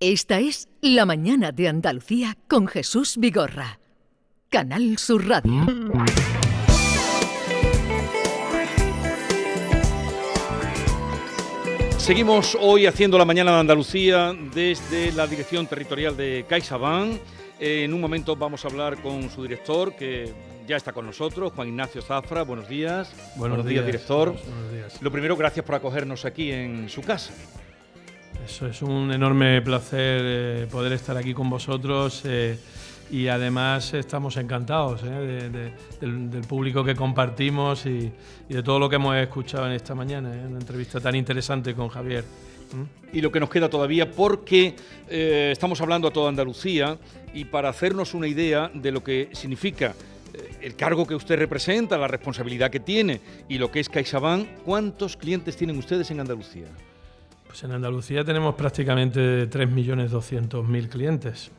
Esta es La Mañana de Andalucía con Jesús Vigorra. Canal Sur Radio. Seguimos hoy haciendo la mañana de Andalucía desde la dirección territorial de CaixaBank. Eh, en un momento vamos a hablar con su director, que ya está con nosotros, Juan Ignacio Zafra. Buenos días. Buenos, días, director. Buenos días. Lo primero, gracias por acogernos aquí en su casa. Eso es un enorme placer eh, poder estar aquí con vosotros eh, y además estamos encantados eh, de- de- del, del público que compartimos y, y de todo lo que hemos escuchado en esta mañana, ¿eh? una entrevista tan interesante con Javier. Y lo que nos queda todavía porque eh, estamos hablando a toda Andalucía y para hacernos una idea de lo que significa eh, el cargo que usted representa, la responsabilidad que tiene y lo que es CaixaBank, ¿cuántos clientes tienen ustedes en Andalucía? Pues en Andalucía tenemos prácticamente 3.200.000 clientes,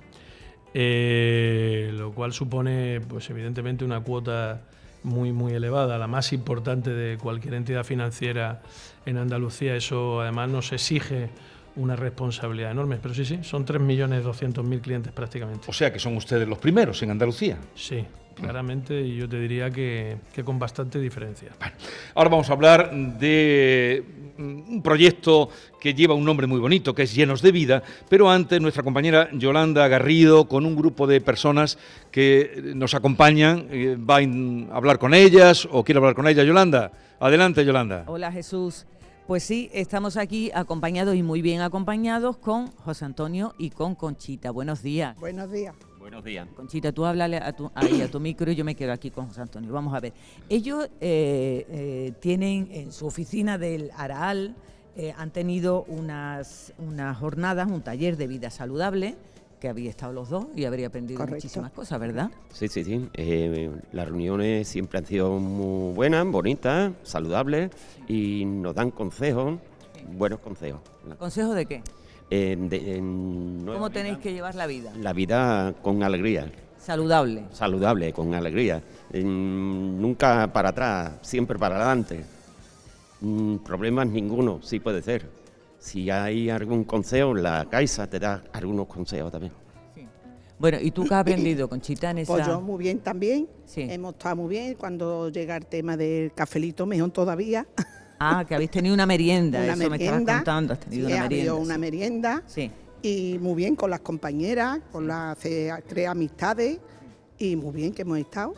eh, lo cual supone, pues evidentemente, una cuota muy, muy elevada, la más importante de cualquier entidad financiera en Andalucía. Eso además nos exige una responsabilidad enorme. Pero sí, sí, son 3.200.000 clientes prácticamente. O sea que son ustedes los primeros en Andalucía. Sí, claramente, y yo te diría que, que con bastante diferencia. Ahora vamos a hablar de mm, un proyecto que lleva un nombre muy bonito, que es Llenos de Vida, pero antes nuestra compañera Yolanda Garrido, con un grupo de personas que nos acompañan, eh, va a hablar con ellas o quiere hablar con ellas. Yolanda, adelante Yolanda. Hola Jesús. Pues sí, estamos aquí acompañados y muy bien acompañados con José Antonio y con Conchita. Buenos días. Buenos días. Buenos días. Conchita, tú háblale a tu, ahí a tu micro y yo me quedo aquí con José Antonio. Vamos a ver. Ellos eh, eh, tienen en su oficina del Araal, eh, han tenido unas, unas jornadas, un taller de vida saludable, que había estado los dos y habría aprendido Correcto. muchísimas cosas, ¿verdad? Sí, sí, sí. Eh, las reuniones siempre han sido muy buenas, bonitas, saludables y nos dan consejos, buenos consejos. ¿Consejo de qué? De- en nueva ¿Cómo vida, tenéis que llevar la vida? La vida con alegría, Saludable. saludable, con alegría. Nunca para atrás, siempre para adelante. Mm, problemas ninguno, sí puede ser. Si hay algún consejo, la Caixa te da algunos consejos también. Bueno, ¿y tú qué has aprendido, Conchita, en esa...? Pues yo muy bien también. Sí. Hemos estado muy bien. Cuando llega el tema del cafelito, mejor todavía. Ah, que habéis tenido una merienda, una eso me merienda. estabas contando, has tenido Sí, una habido merienda. una merienda. Sí. Y muy bien con las compañeras, con las se crea amistades. Y muy bien que hemos estado.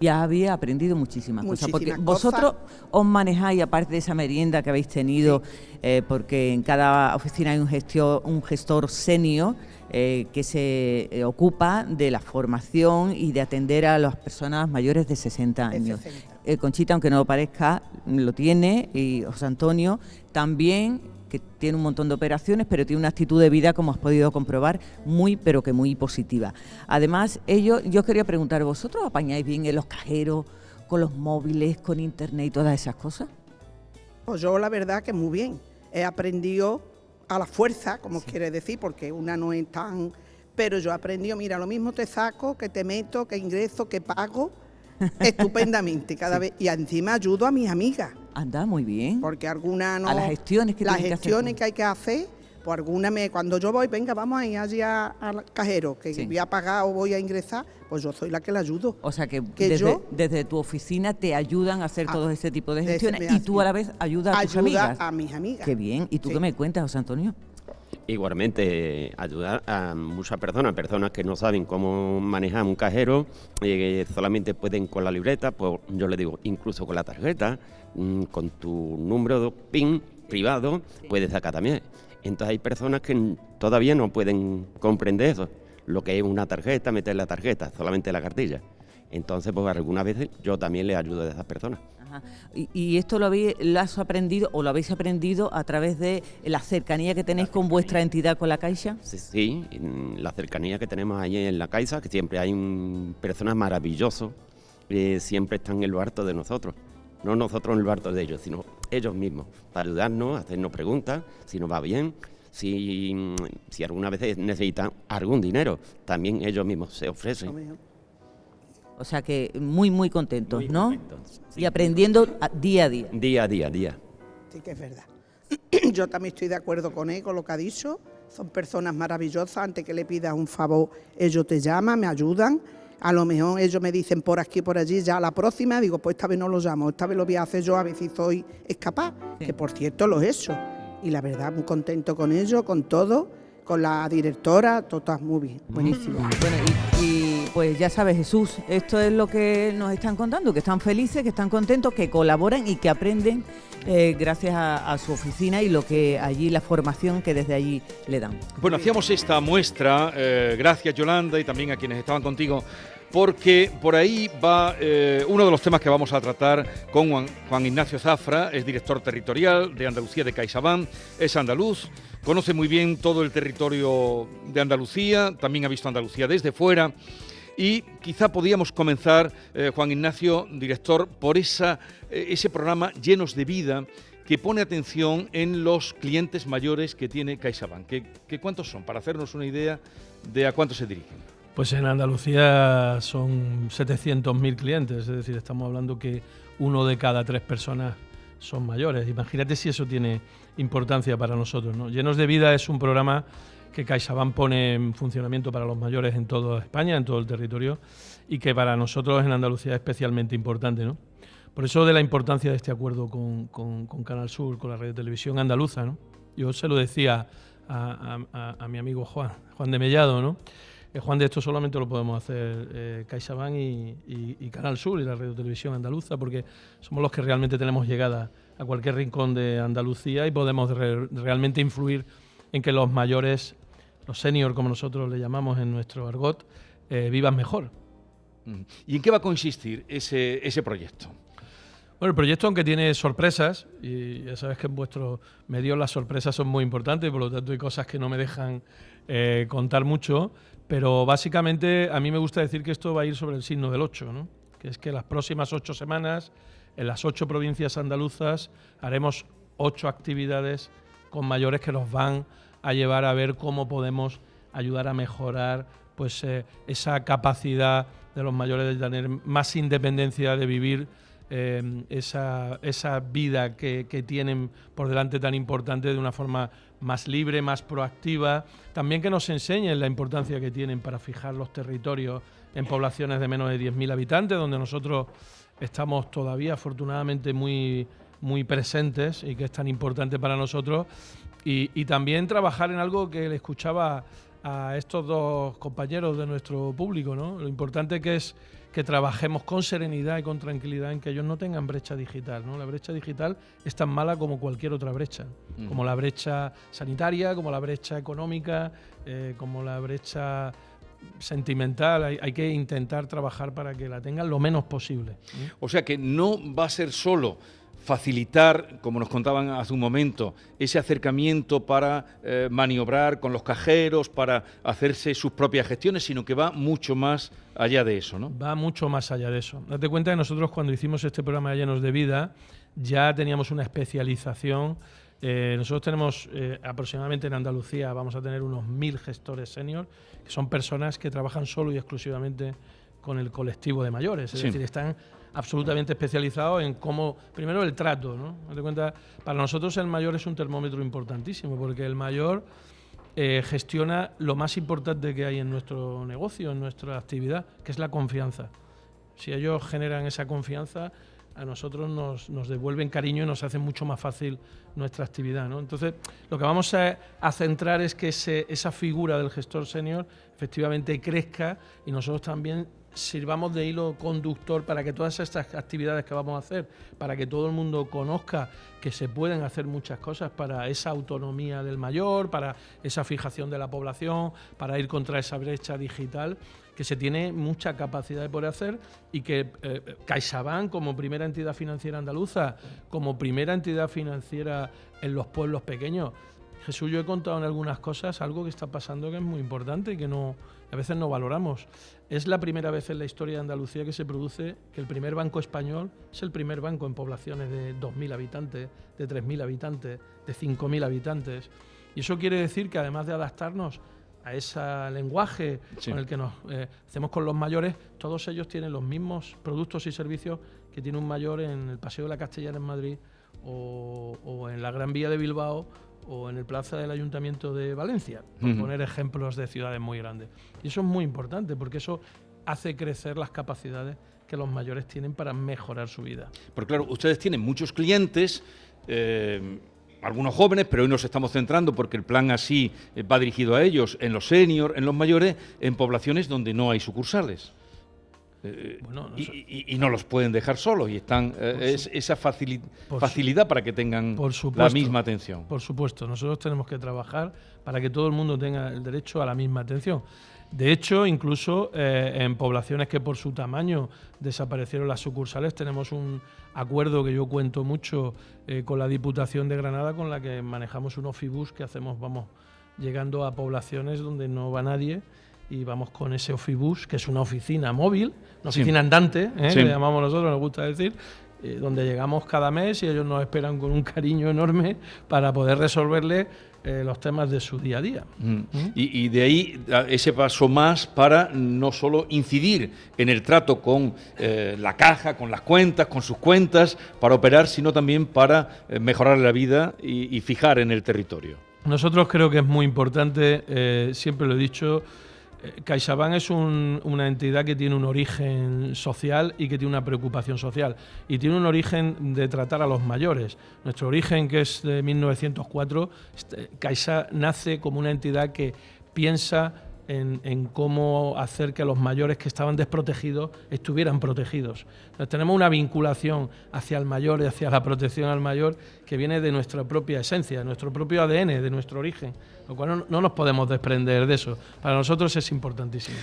Ya había aprendido muchísimas, cosas, porque Muchísimas vosotros os manejáis, aparte de esa merienda que habéis tenido, eh, porque en cada oficina hay un, gestio- un gestor senior eh, que se eh, ocupa de la formación y de atender a las personas mayores de 60 De años. 60. Eh, Conchita, aunque no lo parezca, lo tiene, y José Antonio también, que tiene un montón de operaciones, pero tiene una actitud de vida, como has podido comprobar, muy, pero que muy positiva. Además, ellos, yo quería preguntar, ¿vosotros apañáis bien en los cajeros, con los móviles, con internet y todas esas cosas? Pues yo la verdad que muy bien. He aprendido a la fuerza, como quiere decir, porque una no es tan... Pero yo he aprendido, mira, lo mismo te saco, que te meto, que ingreso, que pago, estupendamente cada vez. Y encima ayudo a mis amigas, Anda, muy bien. porque algunas no... A las gestiones que Las tienen que hacer gestiones que hay que hacer, pues alguna me... Cuando yo voy, venga, vamos a ir allí a- al cajero, que Sí. voy a pagar o voy a ingresar, pues yo soy la que la ayudo. O sea que, que desde, yo- desde tu oficina te ayudan a hacer Ah, todo ese tipo de gestiones y tú a la vez ayudas a tus amigas. a mis amigas. Qué bien. ¿Y tú Sí. qué me cuentas, José Antonio? Igualmente, ayudar a muchas personas, personas que no saben cómo manejar un cajero, eh, solamente pueden con la libreta, pues yo le digo, incluso con la tarjeta, mm, con tu número de PIN privado, puedes sacar también. Entonces hay personas que todavía no pueden comprender eso, lo que es una tarjeta, meter la tarjeta, solamente la cartilla. Entonces, pues algunas veces yo también le ayudo a esas personas. Ajá. ¿Y, y esto lo, habéis, lo has aprendido o lo habéis aprendido a través de la cercanía que tenéis con vuestra entidad, con la Caixa? Sí, la cercanía que tenemos allí en la Caixa, que siempre hay un, personas maravillosas, eh, siempre están en lo harto de nosotros. No nosotros en lo harto de ellos, sino ellos mismos, para ayudarnos, hacernos preguntas, si nos va bien, si, si alguna vez necesitan algún dinero, también ellos mismos se ofrecen. O sea que muy, muy contentos, Muy ¿no? contentos, sí. Y aprendiendo a- día a día. Día a día, día. Sí que es verdad. Yo también estoy de acuerdo con él, con lo que ha dicho, son personas maravillosas, antes que le pidas un favor, ellos te llaman, me ayudan. A lo mejor ellos me dicen por aquí, por allí, ya la próxima, digo, pues esta vez no lo llamo, esta vez lo voy a hacer yo a ver si soy capaz, que por cierto lo he hecho. Y la verdad, muy contento con ellos, con todo, con la directora, todo muy bien, buenísimo. Bueno, y, pues ya sabes, Jesús, esto es lo que nos están contando, que están felices, que están contentos, que colaboran y que aprenden eh, gracias a, su oficina y lo que allí, la formación que desde allí le dan. Bueno, hacíamos esta muestra, eh, gracias Yolanda y también a quienes estaban contigo porque por ahí va eh, uno de los temas que vamos a tratar con Juan, Ignacio Zafra, es director territorial de Andalucía de CaixaBank, es andaluz, conoce muy bien todo el territorio de Andalucía, también ha visto Andalucía desde fuera. Y quizá podíamos comenzar, eh, Juan Ignacio, director, por esa, eh, ese programa Llenos de Vida que pone atención en los clientes mayores que tiene CaixaBank. ¿Qué, cuántos son? Para hacernos una idea de a cuántos se dirigen. Pues en Andalucía son 700.000 clientes, es decir, estamos hablando que uno de cada tres personas son mayores. Imagínate si eso tiene importancia para nosotros. ¿no? Llenos de Vida es un programa que CaixaBank pone en funcionamiento para los mayores en toda España, en todo el territorio, y que para nosotros en Andalucía es especialmente importante. ¿no? Por eso de la importancia de este acuerdo con, Canal Sur, con la de televisión andaluza. ¿no? Yo se lo decía a, a mi amigo Juan, Juan de Mellado, ¿no? Eh, Juan, de esto solamente lo podemos hacer eh, CaixaBank y, Canal Sur y la Radio Televisión Andaluza, porque somos los que realmente tenemos llegada a cualquier rincón de Andalucía y podemos realmente influir en que los mayores, los seniors, como nosotros le llamamos en nuestro argot, eh, vivan mejor. ¿Y en qué va a consistir ese, ese proyecto? Bueno, el proyecto, aunque tiene sorpresas, y ya sabes que en vuestros medios las sorpresas son muy importantes, por lo tanto hay cosas que no me dejan contar mucho, pero básicamente a mí me gusta decir que esto va a ir sobre el signo del 8, ¿no? que es que las próximas ocho semanas, en las ocho provincias andaluzas, haremos ocho actividades con mayores que nos van a llevar a ver cómo podemos ayudar a mejorar pues, eh, esa capacidad de los mayores de tener más independencia, de vivir eh, esa, esa, vida que, que, tienen por delante tan importante de una forma más libre, más proactiva, también que nos enseñen la importancia que tienen para fijar los territorios en poblaciones de menos de 10.000 habitantes, donde nosotros estamos todavía afortunadamente muy, muy presentes y que es tan importante para nosotros, y, también trabajar en algo que le escuchaba a estos dos compañeros de nuestro público, ¿no? lo importante que es que trabajemos con serenidad y con tranquilidad en que ellos no tengan brecha digital. ¿no? La brecha digital es tan mala como cualquier otra brecha, mm. como la brecha sanitaria, como la brecha económica, eh, como la brecha sentimental. Hay, que intentar trabajar para que la tengan lo menos posible. O sea que no va a ser solo facilitar, como nos contaban hace un momento, ese acercamiento para eh, maniobrar con los cajeros, para hacerse sus propias gestiones, sino que va mucho más allá de eso, ¿no? Va mucho más allá de eso. Date cuenta que nosotros cuando hicimos este programa de Llenos de Vida ya teníamos una especialización. Eh, nosotros tenemos eh, aproximadamente en Andalucía, vamos a tener unos mil gestores senior, que son personas que trabajan solo y exclusivamente con el colectivo de mayores. Es decir, están absolutamente especializado en cómo, primero el trato, ¿no? De cuenta, para nosotros el mayor es un termómetro importantísimo, porque el mayor eh, gestiona lo más importante que hay en nuestro negocio, en nuestra actividad, que es la confianza. Si ellos generan esa confianza, a nosotros nos, nos, devuelven cariño y nos hacen mucho más fácil nuestra actividad. ¿no? Entonces, lo que vamos a, a centrar es que ese, esa figura del gestor senior efectivamente crezca y nosotros también sirvamos de hilo conductor para que todas estas actividades que vamos a hacer, para que todo el mundo conozca que se pueden hacer muchas cosas para esa autonomía del mayor, para esa fijación de la población, para ir contra esa brecha digital, que se tiene mucha capacidad de poder hacer y que eh, como primera entidad financiera andaluza, como primera entidad financiera en los pueblos pequeños, Jesús, yo he contado en algunas cosas algo que está pasando que es muy importante y que no, a veces no valoramos. Es la primera vez en la historia de Andalucía que se produce que el primer banco español es el primer banco en poblaciones de 2.000 habitantes, de 3.000 habitantes, de 5.000 habitantes. Y eso quiere decir que además de adaptarnos a ese lenguaje con el que nos eh, hacemos con los mayores, todos ellos tienen los mismos productos y servicios que tiene un mayor en el Paseo de la Castellana en Madrid o, o en la Gran Vía de Bilbao o en el plaza del Ayuntamiento de Valencia, por poner ejemplos de ciudades muy grandes. Y eso es muy importante porque eso hace crecer las capacidades que los mayores tienen para mejorar su vida. Porque claro, ustedes tienen muchos clientes, eh, algunos jóvenes, pero hoy nos estamos centrando porque el plan así eh, va dirigido a ellos, en los seniors, en los mayores, en poblaciones donde no hay sucursales. Eh, y, no los pueden dejar solos y están es, esa facilidad para que tengan la misma atención. Por supuesto, nosotros tenemos que trabajar para que todo el mundo tenga el derecho a la misma atención. De hecho, incluso eh, en poblaciones que por su tamaño desaparecieron las sucursales, tenemos un acuerdo que yo cuento mucho eh, con la Diputación de Granada, con la que manejamos un ofibus que hacemos, vamos llegando a poblaciones donde no va nadie y vamos con ese ofibus, que es una oficina móvil, una oficina andante, ¿eh? le llamamos nosotros, nos gusta decir, donde llegamos cada mes y ellos nos esperan con un cariño enorme para poder resolverle eh, los temas de su día a día. Mm. ¿Mm? Y, de ahí ese paso más para no solo incidir en el trato con eh, la caja, con las cuentas, con sus cuentas, para operar, sino también para eh, mejorar la vida y, fijar en el territorio. Nosotros creo que es muy importante, siempre lo he dicho, CaixaBank es una entidad que tiene un origen social y que tiene una preocupación social. Y tiene un origen de tratar a los mayores. Nuestro origen, que es de 1904, este, Caixa nace como una entidad que piensa en, cómo hacer que los mayores que estaban desprotegidos estuvieran protegidos. tenemos una vinculación hacia el mayor y hacia la protección al mayor que viene de nuestra propia esencia, de nuestro propio ADN, de nuestro origen, lo cual no nos podemos desprender de eso. Para nosotros es importantísimo.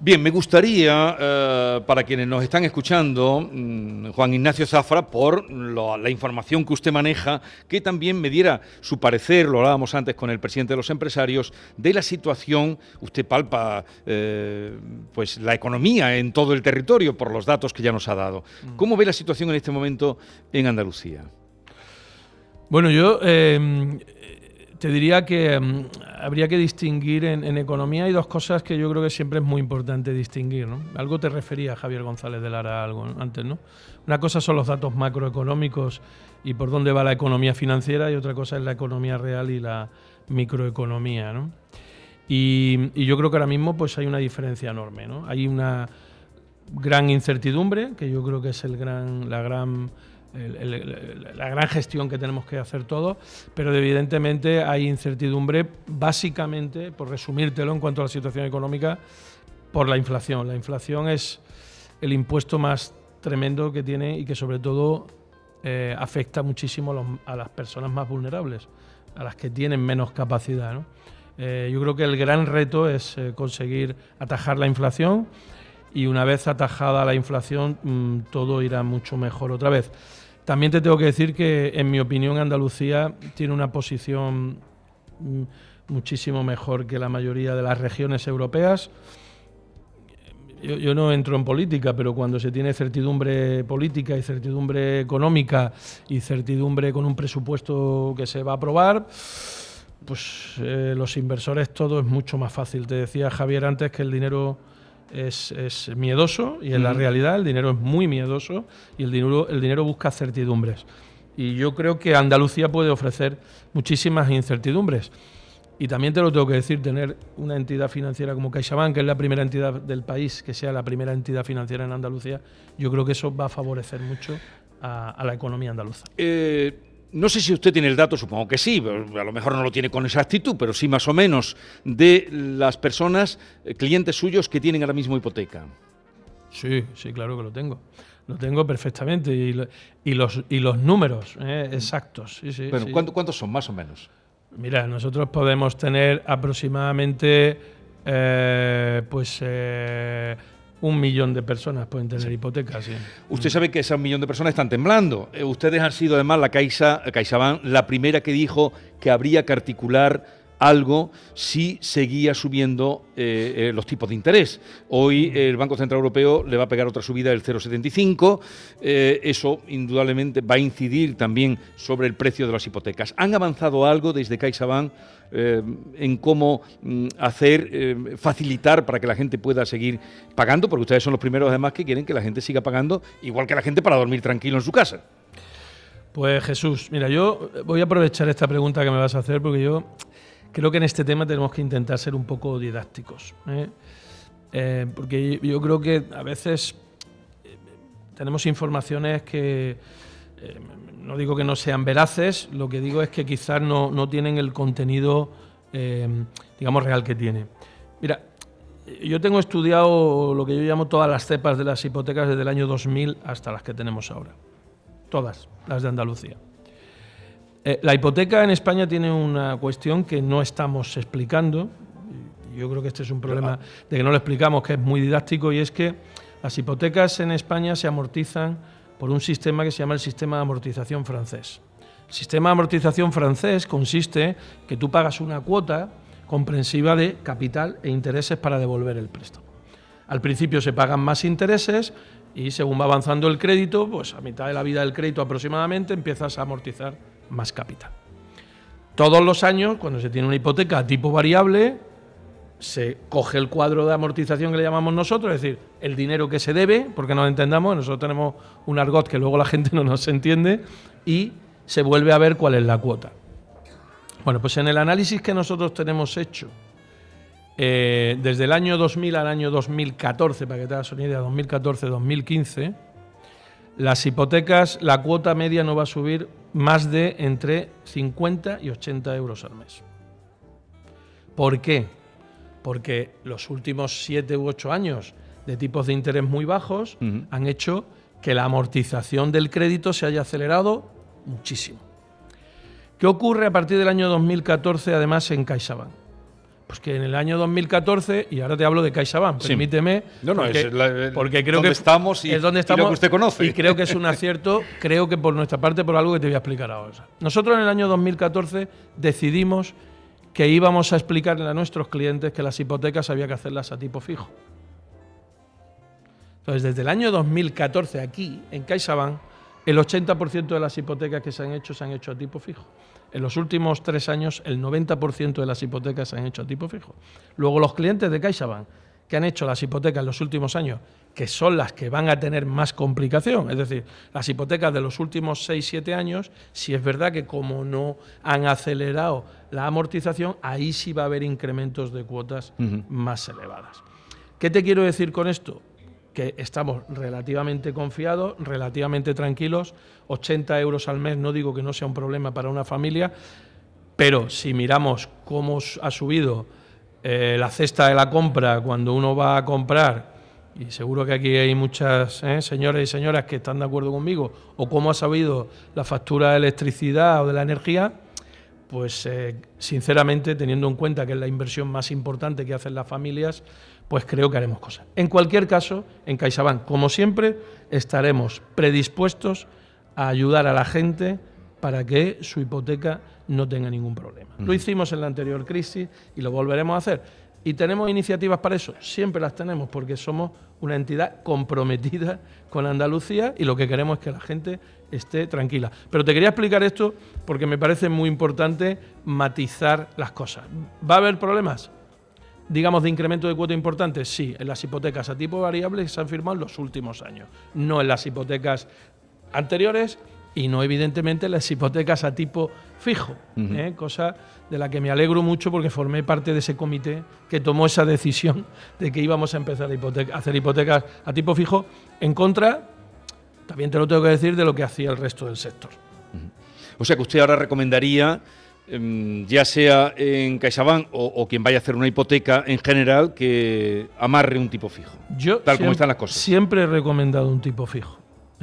Bien, me gustaría, eh, para quienes nos están escuchando, mm, Juan Ignacio Zafra, por la información que usted maneja, que también me diera su parecer, lo hablábamos antes con el presidente de los empresarios, de la situación, usted palpa eh, pues la economía en todo el territorio por los datos que ya nos ha dado. Mm. ¿Cómo ve la situación en este momento en Andalucía? Bueno, yo eh, te diría que mm, habría que distinguir en, economía hay dos cosas que yo creo que siempre es muy importante distinguir. ¿no? Algo te refería Javier González de Lara algo antes, ¿no? Una cosa son los datos macroeconómicos y por dónde va la economía financiera y otra cosa es la economía real y la microeconomía, ¿no? Y, y yo creo que ahora mismo pues hay una diferencia enorme, ¿no? Hay una gran incertidumbre que yo creo que es el gran, la gran la gran gestión que tenemos que hacer todos, pero evidentemente hay incertidumbre básicamente, por resumírtelo en cuanto a la situación económica, por la inflación. La inflación es el impuesto más tremendo que tiene y que sobre todo eh, afecta muchísimo a, las personas más vulnerables, a las que tienen menos capacidad. Eh, yo creo que el gran reto es eh, conseguir atajar la inflación y una vez atajada la inflación mm, todo irá mucho mejor otra vez. También te tengo que decir que, en mi opinión, Andalucía tiene una posición mm, muchísimo mejor que la mayoría de las regiones europeas. Yo, no entro en política, pero cuando se tiene certidumbre política y certidumbre económica y certidumbre con un presupuesto que se va a aprobar, pues eh, los inversores todo es mucho más fácil. Te decía Javier antes que el dinero es, miedoso y en la realidad el dinero es muy miedoso y el dinero, el dinero busca certidumbres. Y yo creo que Andalucía puede ofrecer muchísimas incertidumbres. Y también te lo tengo que decir, tener una entidad financiera como CaixaBank, que es la primera entidad del país, que sea la primera entidad financiera en Andalucía, yo creo que eso va a favorecer mucho a, la economía andaluza. Eh, no sé si usted tiene el dato, supongo que sí, a lo mejor no lo tiene con exactitud, pero sí más o menos, de las personas, eh, clientes suyos que tienen ahora mismo hipoteca. Sí, sí, claro que lo tengo. Lo tengo perfectamente. Y, los, y los números eh, exactos. Sí, bueno, ¿cuántos son más o menos? Mira, nosotros podemos tener aproximadamente eh, pues un millón de personas pueden tener hipotecas. Usted sabe que ese millón de personas están temblando. Eh, ustedes han sido además la Caixa, CaixaBank la primera que dijo que habría que articular algo si seguía subiendo eh, eh, los tipos de interés. Hoy el Banco Central Europeo le va a pegar otra subida del 0,75. eso indudablemente va a incidir también sobre el precio de las hipotecas. ¿Han avanzado algo desde CaixaBank eh, en cómo mm, hacer, eh, facilitar para que la gente pueda seguir pagando, porque ustedes son los primeros además que quieren que la gente siga pagando, igual que la gente para dormir tranquilo en su casa. Pues Jesús, mira, yo voy a aprovechar esta pregunta que me vas a hacer porque yo creo que en este tema tenemos que intentar ser un poco didácticos. ¿eh? Eh, porque yo creo que a veces eh, tenemos informaciones que, no digo que no sean veraces, lo que digo es que quizás no, no tienen el contenido, digamos, real que tiene. Mira, yo tengo estudiado lo que yo llamo todas las cepas de las hipotecas desde el año 2000 hasta las que tenemos ahora. Todas, las de Andalucía. Eh, la hipoteca en España tiene una cuestión que no estamos explicando. Yo creo que este es un problema de que no lo explicamos, que es muy didáctico, y es que las hipotecas en España se amortizan por un sistema que se llama el sistema de amortización francés. El sistema de amortización francés consiste que tú pagas una cuota comprensiva de capital e intereses para devolver el préstamo. Al principio se pagan más intereses y según va avanzando el crédito, pues a mitad de la vida del crédito aproximadamente empiezas a amortizar más capital. Todos los años, cuando se tiene una hipoteca a tipo variable, se coge el cuadro de amortización que le llamamos nosotros, es decir, el dinero que se debe, porque no lo entendamos, nosotros tenemos un argot que luego la gente no nos entiende, y se vuelve a ver cuál es la cuota. Bueno, pues en el análisis que nosotros tenemos hecho eh, desde el año 2000 al año 2014, para que te hagas una idea, 2014-2015, las hipotecas, la cuota media no va a subir más de entre 50 y 80 euros al mes. ¿Por qué? Porque los últimos 7 u 8 años de tipos de interés muy bajos han hecho que la amortización del crédito se haya acelerado muchísimo. ¿Qué ocurre a partir del año 2014 además en CaixaBank? Pues que en el año 2014, y ahora te hablo de CaixaBank, permíteme, no, no, porque, es porque creo que estamos y, es donde estamos, y lo que usted conoce. Y creo que es un acierto, creo que por nuestra parte, por algo que te voy a explicar ahora. Nosotros en el año 2014 decidimos que íbamos a explicarle a nuestros clientes que las hipotecas había que hacerlas a tipo fijo. Entonces, desde el año 2014 aquí, en CaixaBank, el 80% de las hipotecas que se han hecho se han hecho a tipo fijo. En los últimos tres años, el 90% de las hipotecas se han hecho a tipo fijo. Luego, los clientes de CaixaBank que han hecho las hipotecas en los últimos años, que son las que van a tener más complicación, es decir, las hipotecas de los últimos 6-7 años, si es verdad que como no han acelerado la amortización, ahí sí va a haber incrementos de cuotas más elevadas. ¿Qué te quiero decir con esto? Que estamos relativamente confiados, relativamente tranquilos. 80 euros al mes no digo que no sea un problema para una familia, pero si miramos cómo ha subido eh, la cesta de la compra cuando uno va a comprar, y seguro que aquí hay muchas eh, señores y señoras que están de acuerdo conmigo, o cómo ha subido la factura de electricidad o de la energía, pues eh, sinceramente, teniendo en cuenta que es la inversión más importante que hacen las familias, pues creo que haremos cosas. En cualquier caso, en CaixaBank, como siempre, estaremos predispuestos a ayudar a la gente para que su hipoteca no tenga ningún problema. Lo hicimos en la anterior crisis y lo volveremos a hacer. ¿Y tenemos iniciativas para eso? Siempre las tenemos porque somos una entidad comprometida con Andalucía y lo que queremos es que la gente esté tranquila. Pero te quería explicar esto porque me parece muy importante matizar las cosas. ¿Va a haber problemas? digamos, de incremento de cuota importante? Sí, en las hipotecas a tipo variable se han firmado en los últimos años, no en las hipotecas anteriores y no evidentemente en las hipotecas a tipo fijo, ¿eh? cosa de la que me alegro mucho porque formé parte de ese comité que tomó esa decisión de que íbamos a empezar a, hacer hipotecas a tipo fijo en contra, también te lo tengo que decir, de lo que hacía el resto del sector. O sea que usted ahora recomendaría Em, ya sea en CaixaBank o, quien vaya a hacer una hipoteca en general, que amarre un tipo fijo. Yo tal como están las cosas. Siempre he recomendado un tipo fijo.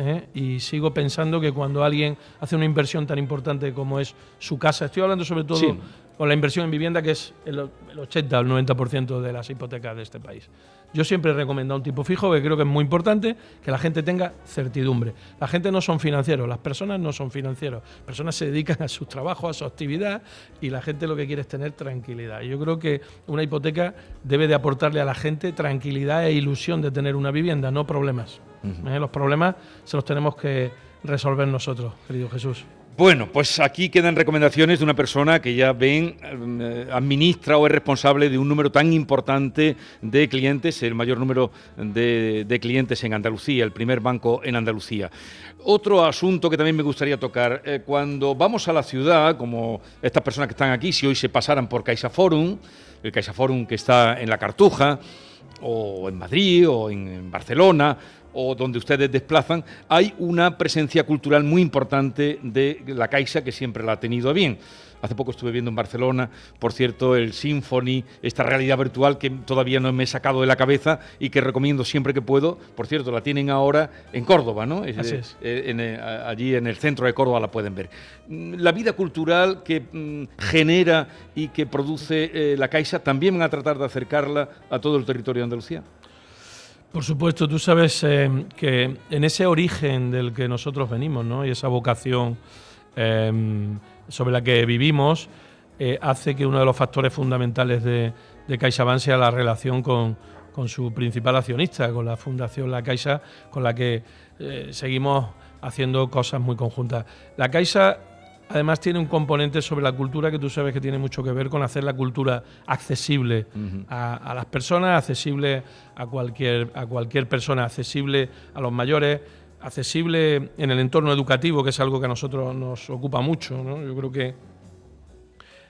¿Eh? Y sigo pensando que cuando alguien hace una inversión tan importante como es su casa, estoy hablando sobre todo con la inversión en vivienda, que es el, el 80 o el 90% de las hipotecas de este país. Yo siempre he recomendado un tipo fijo, que creo que es muy importante, que la gente tenga certidumbre. La gente no son financieros, las personas no son financieros. Las personas se dedican a su trabajo, a su actividad, y la gente lo que quiere es tener tranquilidad. yo creo que una hipoteca debe de aportarle a la gente tranquilidad e ilusión de tener una vivienda, no problemas. ¿Eh? Los problemas se los tenemos que resolver nosotros, querido Jesús. Bueno, pues aquí quedan recomendaciones de una persona que ya ven, eh, administra o es responsable de un número tan importante de clientes, el mayor número de, clientes en Andalucía, el primer banco en Andalucía. Otro asunto que también me gustaría tocar, eh, cuando vamos a la ciudad, como estas personas que están aquí, si hoy se pasaran por CaixaForum, el CaixaForum que está en La Cartuja, o en Madrid, o en Barcelona, o donde ustedes desplazan, hay una presencia cultural muy importante de la Caixa que siempre la ha tenido bien. Hace poco estuve viendo en Barcelona, por cierto, el Symphony, esta realidad virtual que todavía no me he sacado de la cabeza y que recomiendo siempre que puedo. Por cierto, la tienen ahora en Córdoba, ¿no? Así es. Eh, eh, allí en el centro de Córdoba la pueden ver. Mm, la vida cultural que mm, genera y que produce eh, la Caixa, también van a tratar de acercarla a todo el territorio de Andalucía. Por supuesto, tú sabes eh, que en ese origen del que nosotros venimos, ¿no? y esa vocación em, sobre la que vivimos, eh, hace que uno de los factores fundamentales de, de CaixaBank sea la relación con, su principal accionista, con la Fundación La Caixa, con la que eh, seguimos haciendo cosas muy conjuntas. La Caixa además tiene un componente sobre la cultura que tú sabes que tiene mucho que ver con hacer la cultura accesible a, las personas, accesible a cualquier, a cualquier persona, accesible a los mayores, accesible en el entorno educativo, que es algo que a nosotros nos ocupa mucho. Yo creo que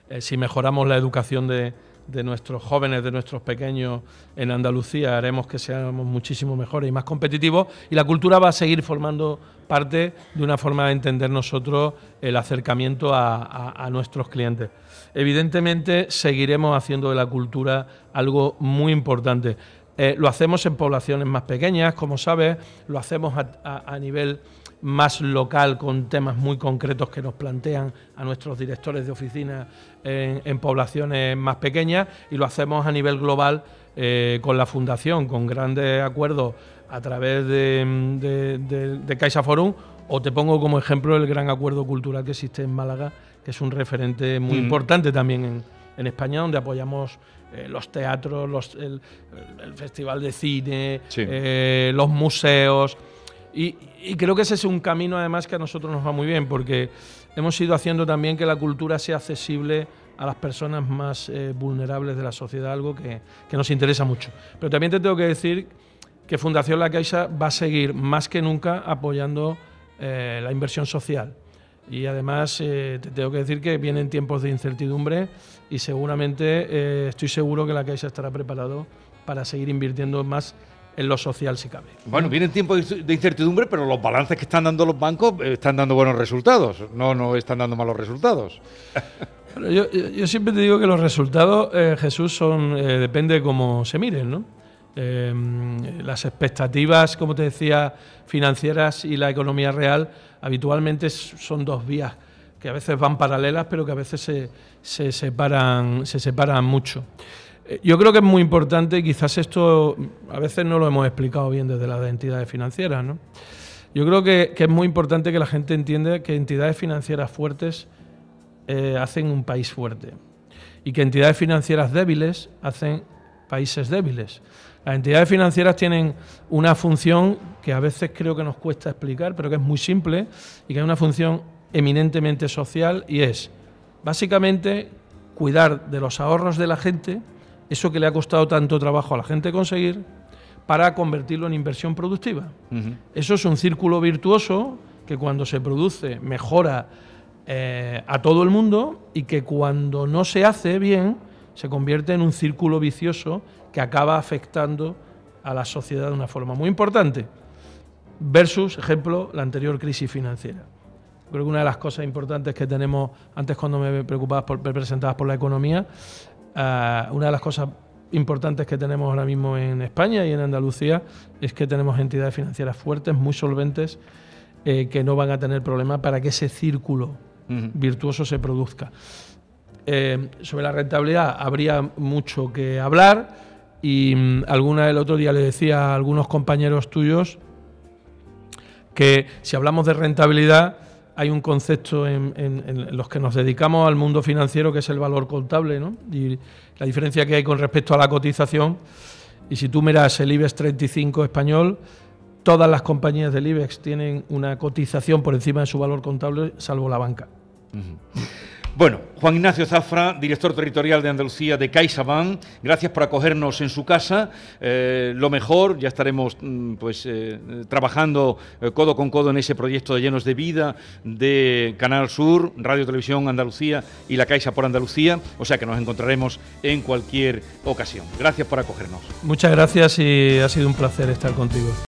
eh, si mejoramos la educación de, de nuestros jóvenes, de nuestros pequeños en Andalucía, haremos que seamos muchísimo mejores y más competitivos y la cultura va a seguir formando parte de una forma de entender nosotros el acercamiento a, nuestros clientes. Evidentemente seguiremos haciendo de la cultura algo muy importante. Eh, lo hacemos en poblaciones más pequeñas, como sabes, lo hacemos a nivel más local con temas muy concretos que nos plantean a nuestros directores de oficina en, poblaciones más pequeñas y lo hacemos a nivel global eh, con la Fundación, con grandes acuerdos a través de, de, Caixa Forum o te pongo como ejemplo el gran acuerdo cultural que existe en Málaga, que es un referente muy mm. importante también en, España, donde apoyamos eh, los teatros, los, el, Festival de Cine, eh, los museos. Y, creo que ese es un camino además que a nosotros nos va muy bien porque hemos ido haciendo también que la cultura sea accesible a las personas más eh, vulnerables de la sociedad, algo que, nos interesa mucho. Pero también te tengo que decir que Fundación La Caixa va a seguir más que nunca apoyando eh, la inversión social. Y además eh, te tengo que decir que vienen tiempos de incertidumbre y seguramente estoy seguro que La Caixa estará preparado para seguir invirtiendo más en lo social si cabe. Bueno, vienen tiempos de incertidumbre, pero los balances que están dando los bancos eh, están dando buenos resultados, no, no están dando malos resultados. yo, siempre te digo que los resultados, eh, Jesús, son eh, depende de cómo se miren, ¿no? las expectativas, como te decía, financieras y la economía real habitualmente son dos vías que a veces van paralelas, pero que a veces se, se separan, se separan mucho. Eh, yo creo que es muy importante, quizás esto a veces no lo hemos explicado bien desde las entidades financieras, ¿no? Yo creo que, es muy importante que la gente entienda que entidades financieras fuertes eh, hacen un país fuerte y que entidades financieras débiles hacen países débiles. Las entidades financieras tienen una función que a veces creo que nos cuesta explicar, pero que es muy simple y que es una función eminentemente social y es básicamente cuidar de los ahorros de la gente eso que le ha costado tanto trabajo a la gente conseguir, para convertirlo en inversión productiva. Eso es un círculo virtuoso que cuando se produce mejora eh, a todo el mundo y que cuando no se hace bien se convierte en un círculo vicioso que acaba afectando a la sociedad de una forma muy importante. Versus, ejemplo, la anterior crisis financiera. Creo que una de las cosas importantes que tenemos, antes cuando me preocupabas por, presentabas por la economía, Ah, una de las cosas importantes que tenemos ahora mismo en España y en Andalucía es que tenemos entidades financieras fuertes, muy solventes, eh, que no van a tener problemas para que ese círculo virtuoso se produzca. Eh, sobre la rentabilidad habría mucho que hablar y mm, alguna el otro día le decía a algunos compañeros tuyos que si hablamos de rentabilidad hay un concepto en, los que nos dedicamos al mundo financiero que es el valor contable, ¿no? Y la diferencia que hay con respecto a la cotización. Y si tú miras el IBEX 35 español, todas las compañías del IBEX tienen una cotización por encima de su valor contable, salvo la banca. Bueno, Juan Ignacio Zafra, director territorial de Andalucía de CaixaBank, gracias por acogernos en su casa. Eh, lo mejor, ya estaremos mm, pues eh, trabajando eh, codo con codo en ese proyecto de Llenos de Vida de Canal Sur, Radio Televisión Andalucía y la Caixa por Andalucía, o sea que nos encontraremos en cualquier ocasión. Gracias por acogernos. Muchas gracias y ha sido un placer estar contigo.